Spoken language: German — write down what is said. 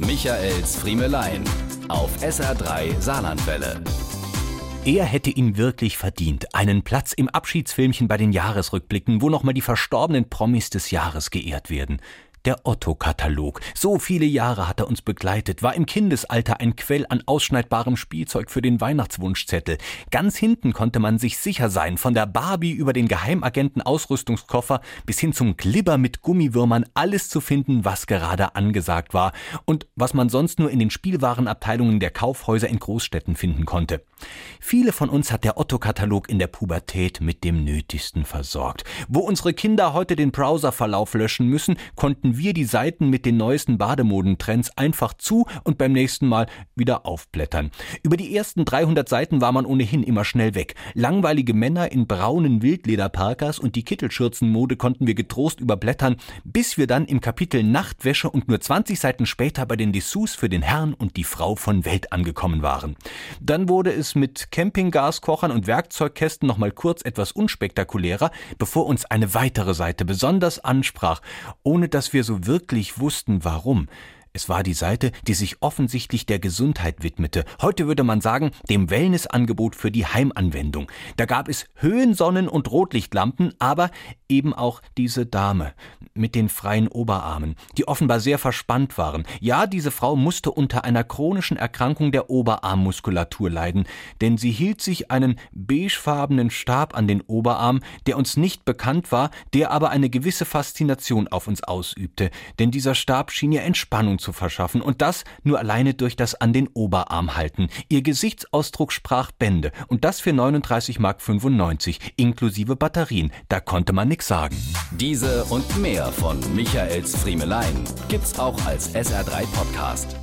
Michaels Friemelein auf SR3 Saarlandwelle. Er hätte ihn wirklich verdient. Einen Platz im Abschiedsfilmchen bei den Jahresrückblicken, wo nochmal die verstorbenen Promis des Jahres geehrt werden. Der Otto-Katalog. So viele Jahre hat er uns begleitet, war im Kindesalter ein Quell an ausschneidbarem Spielzeug für den Weihnachtswunschzettel. Ganz hinten konnte man sich sicher sein, von der Barbie über den Geheimagenten Ausrüstungskoffer bis hin zum Glibber mit Gummiwürmern alles zu finden, was gerade angesagt war und was man sonst nur in den Spielwarenabteilungen der Kaufhäuser in Großstädten finden konnte. Viele von uns hat der Otto-Katalog in der Pubertät mit dem Nötigsten versorgt. Wo unsere Kinder heute den Browserverlauf löschen müssen, konnten wir die Seiten mit den neuesten Bademodentrends einfach zu und beim nächsten Mal wieder aufblättern. Über die ersten 300 Seiten war man ohnehin immer schnell weg. Langweilige Männer in braunen Wildlederparkas und die Kittelschürzenmode konnten wir getrost überblättern, bis wir dann im Kapitel Nachtwäsche und nur 20 Seiten später bei den Dessous für den Herrn und die Frau von Welt angekommen waren. Dann wurde es mit Campinggaskochern und Werkzeugkästen noch mal kurz etwas unspektakulärer, bevor uns eine weitere Seite besonders ansprach, ohne dass wir wir so wirklich wussten, warum. Es war die Seite, die sich offensichtlich der Gesundheit widmete. Heute würde man sagen, dem Wellnessangebot für die Heimanwendung. Da gab es Höhensonnen und Rotlichtlampen, aber eben auch diese Dame mit den freien Oberarmen, die offenbar sehr verspannt waren. Ja, diese Frau musste unter einer chronischen Erkrankung der Oberarmmuskulatur leiden, denn sie hielt sich einen beigefarbenen Stab an den Oberarm, der uns nicht bekannt war, der aber eine gewisse Faszination auf uns ausübte, denn dieser Stab schien ihr Entspannung zu verschaffen und das nur alleine durch das an den Oberarm halten. Ihr Gesichtsausdruck sprach Bände und das für 39,95 Mark inklusive Batterien. Da konnte man nix sagen. Diese und mehr von Michaels Friemelein gibt's auch als SR3 Podcast.